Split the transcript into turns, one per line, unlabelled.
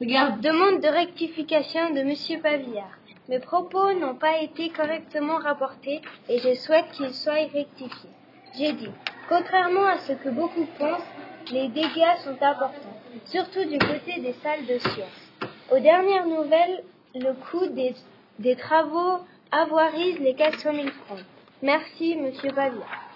Demande de rectification de Monsieur Pavillard. Mes propos n'ont pas été correctement rapportés et je souhaite qu'ils soient rectifiés. J'ai dit, contrairement à ce que beaucoup pensent, les dégâts sont importants, surtout du côté des salles de sciences. Aux dernières nouvelles, le coût des, des travaux avoirise les 400 000 francs. Merci, Monsieur Pavillard.